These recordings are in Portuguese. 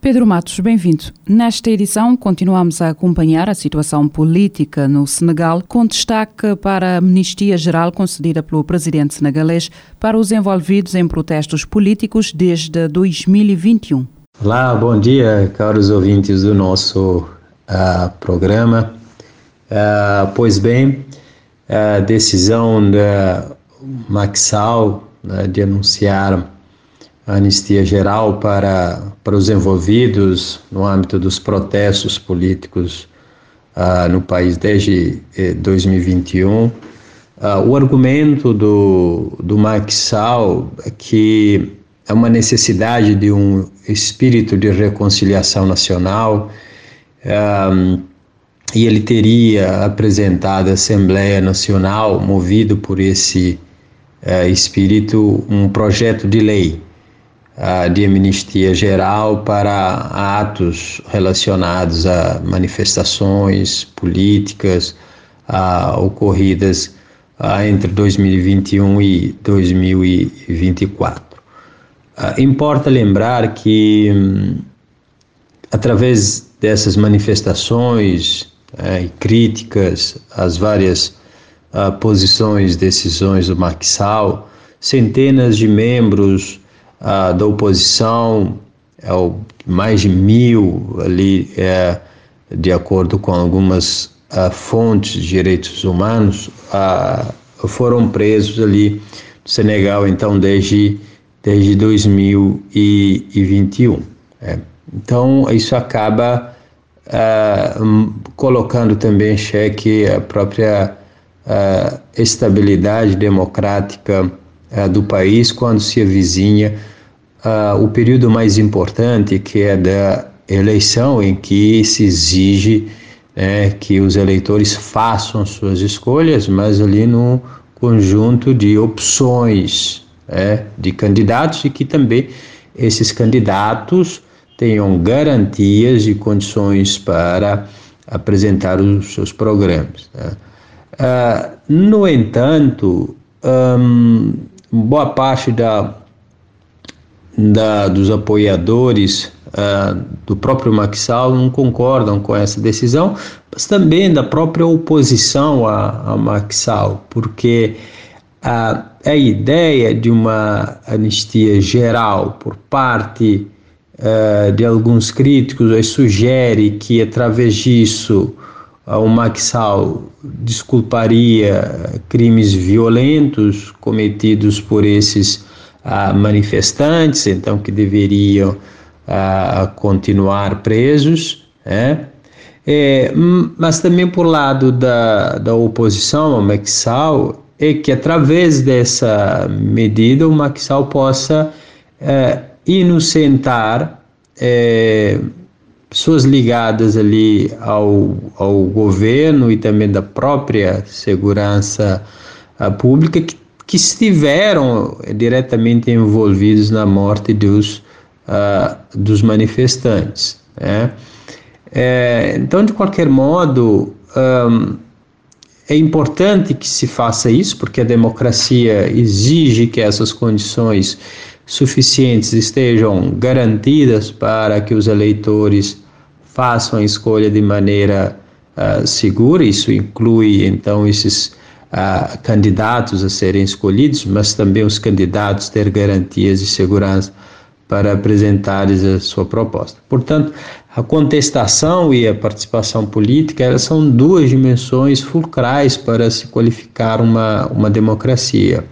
Pedro Matos, bem-vindo. Nesta edição, continuamos a acompanhar a situação política no Senegal, com destaque para a amnistia geral concedida pelo presidente senegalês para os envolvidos em protestos políticos desde 2021. Olá, bom dia, caros ouvintes do nosso uh, programa. Uh, pois bem, a decisão da Maxal né, de anunciar anistia geral para, para os envolvidos no âmbito dos protestos políticos uh, no país desde eh, 2021. Uh, ah, o argumento do, do Maxal é que é uma necessidade de um espírito de reconciliação nacional um, e ele teria apresentado à Assembleia Nacional, movido por esse uh, espírito, um projeto de lei de amnistia geral para atos relacionados a manifestações políticas ocorridas entre 2021 e 2024. importa lembrar que, hum, através dessas manifestações é, e críticas às várias posições, decisões do Maxal, centenas de membros ah, da oposição, é mais de mil ali, é, de acordo com algumas ah, fontes de direitos humanos, ah, foram presos ali no Senegal, então, desde, desde 2021. É. Então, isso acaba colocando também em xeque a própria estabilidade democrática do país quando se avizinha uh, o período mais importante, que é da eleição, em que se exige né, que os eleitores façam suas escolhas, mas ali no conjunto de opções né, de candidatos e que também esses candidatos tenham garantias e condições para apresentar os seus programas. Né. Uh, no entanto, um, boa parte da da, dos apoiadores uh, do próprio Maxal não concordam com essa decisão, mas também da própria oposição a, a Maxal, porque uh, a ideia de uma anistia geral por parte uh, de alguns críticos sugere que através disso o Maxal desculparia crimes violentos cometidos por esses manifestantes, então que deveriam continuar presos, né? É, mas também por lado da, da oposição ao Maxal, é que através dessa medida o Maxal possa é, inocentar é, pessoas ligadas ali ao, ao governo e também da própria segurança pública que que estiveram diretamente envolvidos na morte dos, uh, dos manifestantes. Né? É, então, de qualquer modo, um, é importante que se faça isso, porque a democracia exige que essas condições suficientes estejam garantidas para que os eleitores façam a escolha de maneira uh, segura. Isso inclui, então, esses a candidatos a serem escolhidos, mas também os candidatos ter garantias de segurança para apresentarem a sua proposta. Portanto, a contestação e a participação política elas são duas dimensões fulcrais para se qualificar uma, uma democracia.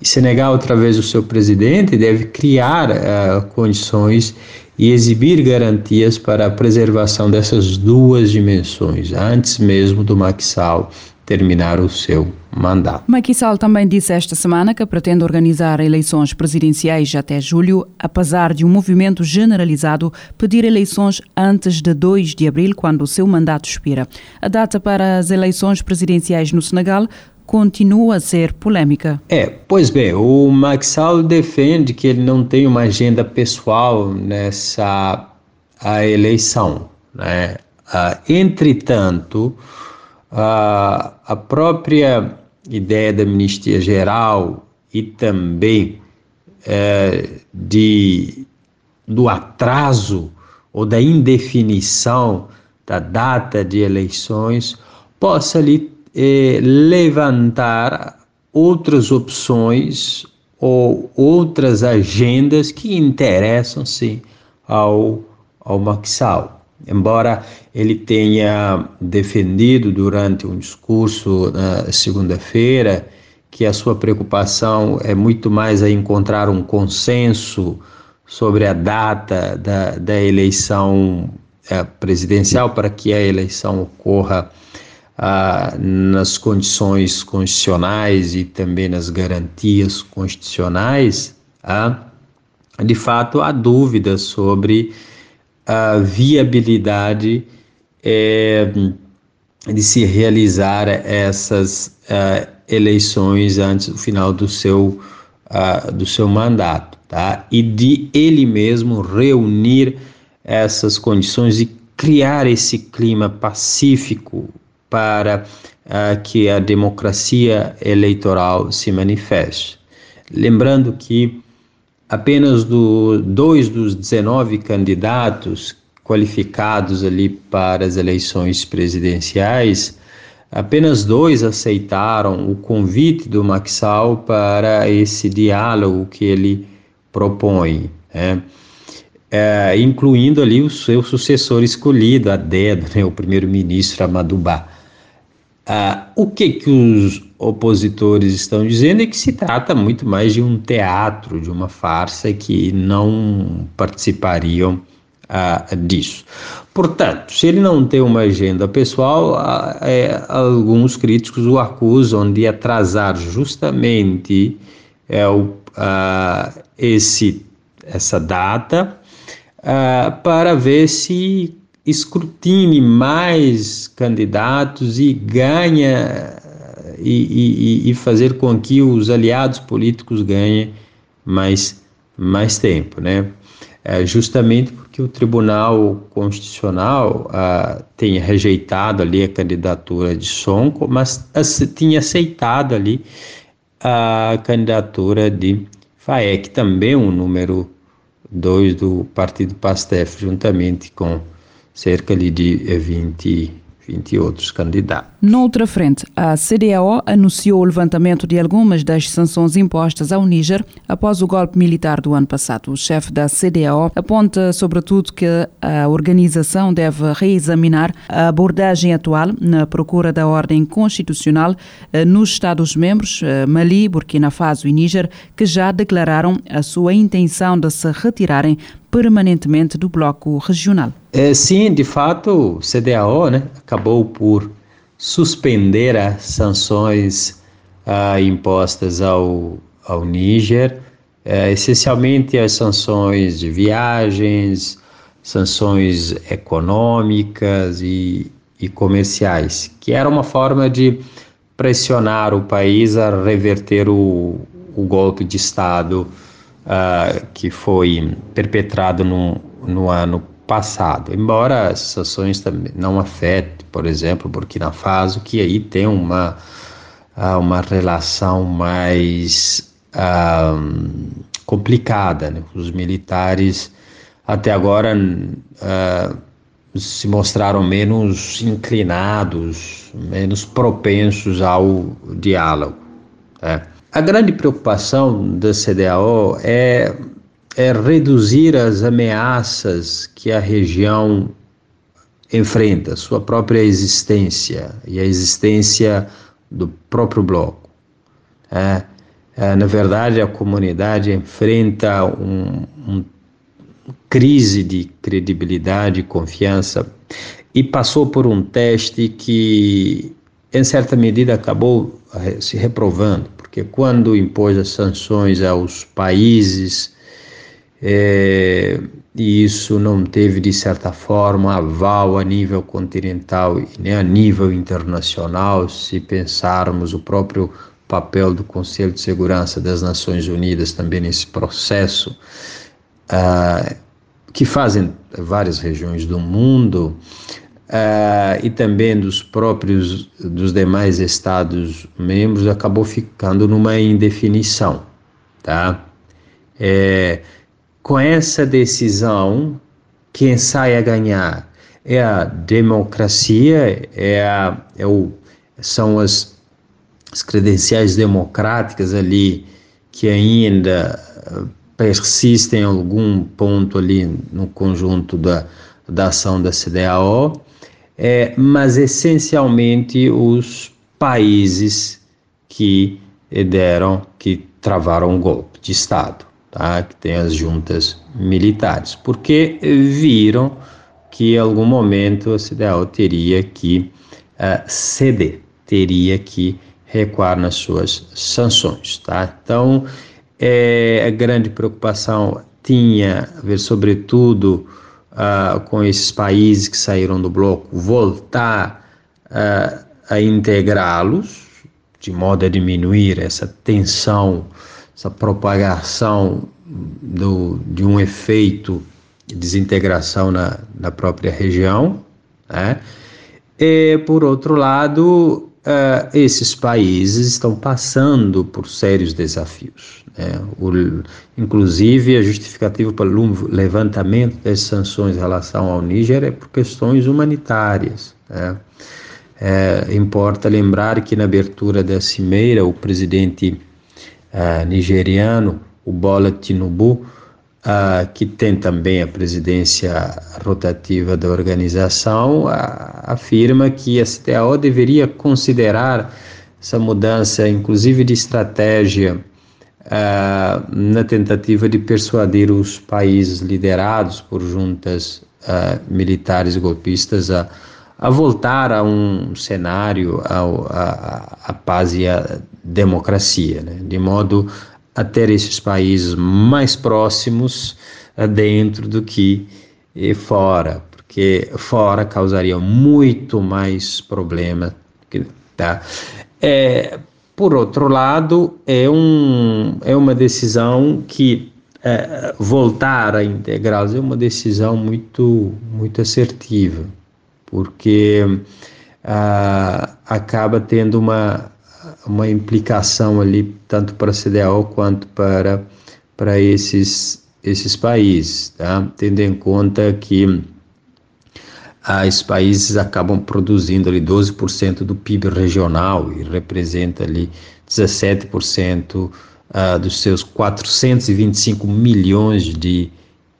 E Senegal, através do seu presidente, deve criar uh, condições e exibir garantias para a preservação dessas duas dimensões, antes mesmo do Maxal terminar o seu mandato. Sall também disse esta semana que pretende organizar eleições presidenciais até julho, apesar de um movimento generalizado pedir eleições antes de 2 de abril, quando o seu mandato expira. A data para as eleições presidenciais no Senegal continua a ser polêmica. É, pois bem, o Sall defende que ele não tem uma agenda pessoal nessa a eleição, né? Ah, entretanto, ah, a própria ideia da amnistia geral e também é, de, do atraso ou da indefinição da data de eleições possa ali é, levantar outras opções ou outras agendas que interessam sim ao, ao Maxal embora ele tenha defendido durante um discurso na segunda-feira que a sua preocupação é muito mais a encontrar um consenso sobre a data da, da eleição é, presidencial para que a eleição ocorra ah, nas condições constitucionais e também nas garantias constitucionais, ah, de fato há dúvidas sobre a viabilidade é, de se realizar essas uh, eleições antes do final do seu, uh, do seu mandato, tá? E de ele mesmo reunir essas condições e criar esse clima pacífico para uh, que a democracia eleitoral se manifeste. Lembrando que apenas do, dois dos 19 candidatos qualificados ali para as eleições presidenciais, apenas dois aceitaram o convite do Maxal para esse diálogo que ele propõe, né? é, incluindo ali o seu sucessor escolhido, a dedo, né, o primeiro-ministro Amadubá. Ah, o que, que os opositores estão dizendo é que se trata muito mais de um teatro, de uma farsa que não participariam ah, disso. Portanto, se ele não tem uma agenda pessoal, ah, é, alguns críticos o acusam de atrasar justamente é, o, ah, esse, essa data ah, para ver se escrutine mais candidatos e ganha e, e, e fazer com que os aliados políticos ganhem mais, mais tempo, né? É justamente porque o Tribunal Constitucional ah, tem rejeitado ali a candidatura de Sonko, mas tinha aceitado ali a candidatura de Faek, também um número dois do Partido Pastef, juntamente com cerca de 20 20 outros candidatos. Noutra frente, a CDAO anunciou o levantamento de algumas das sanções impostas ao Níger após o golpe militar do ano passado. O chefe da CDAO aponta, sobretudo, que a organização deve reexaminar a abordagem atual na procura da ordem constitucional eh, nos Estados-membros, eh, Mali, Burkina Faso e Níger, que já declararam a sua intenção de se retirarem permanentemente do bloco regional. É, sim, de fato, o CDAO né, acabou por suspender as sanções ah, impostas ao, ao Níger, é, essencialmente as sanções de viagens, sanções econômicas e, e comerciais, que era uma forma de pressionar o país a reverter o, o golpe de Estado uh, que foi perpetrado no, no ano passado. Embora as sanções também não afetem, por exemplo, Burkina Faso, que aí tem uma, uh, uma relação mais uh, complicada. Né? Os militares até agora se mostraram menos inclinados, menos propensos ao diálogo. Né? A grande preocupação da CDAO é, é reduzir as ameaças que a região enfrenta, sua própria existência e a existência do próprio bloco. É, é, na verdade, a comunidade enfrenta uma um crise de credibilidade e confiança e passou por um teste que, em certa medida, acabou se reprovando, porque quando impôs as sanções aos países, é, e isso não teve, de certa forma, aval a nível continental e nem a nível internacional, se pensarmos o próprio papel do Conselho de Segurança das Nações Unidas também nesse processo, uh, que fazem várias regiões do mundo, uh, e também dos próprios, dos demais Estados membros, acabou ficando numa indefinição, tá? É, com essa decisão, quem sai a ganhar? É a democracia, é, a, é o, são as, as credenciais democráticas ali que ainda eh, persistem em algum ponto ali no conjunto da, da ação da CDAO, é, mas essencialmente os países que deram, que travaram o golpe de Estado tá? que tem as juntas militares, porque viram que em algum momento a CDAO teria que uh, ceder, teria que recuar nas suas sanções. Tá? Então, é, a grande preocupação tinha a ver, sobretudo, uh, com esses países que saíram do bloco, voltar uh, a integrá-los, de modo a diminuir essa tensão essa propagação do, de um efeito de desintegração na, na própria região. Né? E, por outro lado, uh, esses países estão passando por sérios desafios. Né? O, inclusive, a justificativa para o levantamento das sanções em relação ao Níger é por questões humanitárias. Né? É, importa lembrar que na abertura da cimeira, o presidente uh, nigeriano, o Bola Tinubu, uh, que tem também a presidência rotativa da organização, afirma que a CTAO deveria considerar essa mudança, inclusive de estratégia, uh, na tentativa de persuadir os países liderados por juntas militares golpistas a a voltar a um cenário, a paz e a democracia, né? de modo a ter esses países mais próximos dentro do que eh, fora, porque fora causaria muito mais problema. Tá? É, por outro lado, é, um, é uma decisão que é, voltar a integrá-los é uma decisão muito, muito assertiva porque ah, acaba tendo uma, uma implicação ali tanto para a CDAO quanto para, para esses, esses países, tá? tendo em conta que ah, esses países acabam produzindo ali 12% do PIB regional e representa ali 17% ah, dos seus 425 milhões de,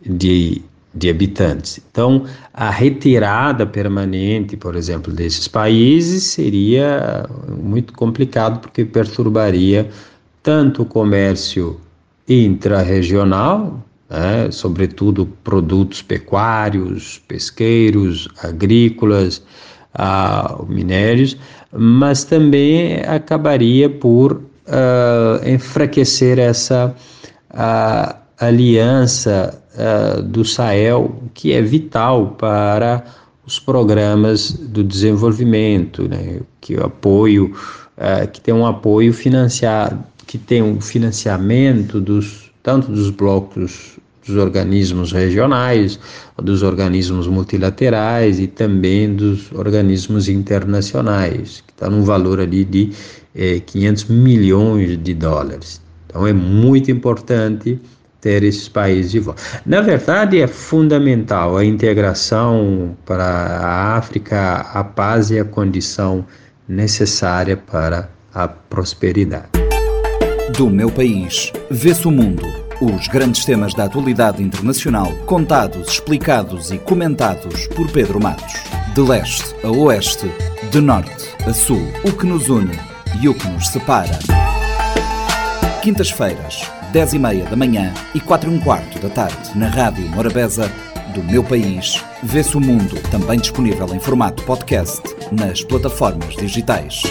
de de habitantes. Então, a retirada permanente, por exemplo, desses países seria muito complicado porque perturbaria tanto o comércio intrarregional, né, sobretudo produtos pecuários, pesqueiros, agrícolas, ah, minérios, mas também acabaria por ah, enfraquecer essa ah, aliança uh, do Sahel, que é vital para os programas do desenvolvimento, né, que o apoio, uh, que tem um apoio financiado, que tem um financiamento dos tanto dos blocos dos organismos regionais, dos organismos multilaterais e também dos organismos internacionais, que está num valor ali de eh, 500 milhões de dólares. Então é muito importante ter esses países de volta. Na verdade, é fundamental a integração para a África, a paz e a condição necessária para a prosperidade. Do meu país, vê-se o mundo. Os grandes temas da atualidade internacional, contados, explicados e comentados por Pedro Matos. De leste a oeste, de norte a sul, o que nos une e o que nos separa. Quintas-feiras, 10 e meia da manhã e 4 e um quarto da tarde na Rádio Morabeza do Meu País. Vê-se o Mundo, também disponível em formato podcast nas plataformas digitais.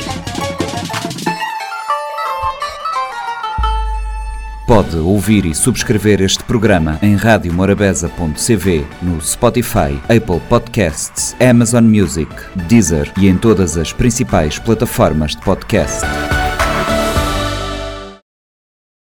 Pode ouvir e subscrever este programa em radiomorabeza.cv, no Spotify, Apple Podcasts, Amazon Music, Deezer e em todas as principais plataformas de podcast.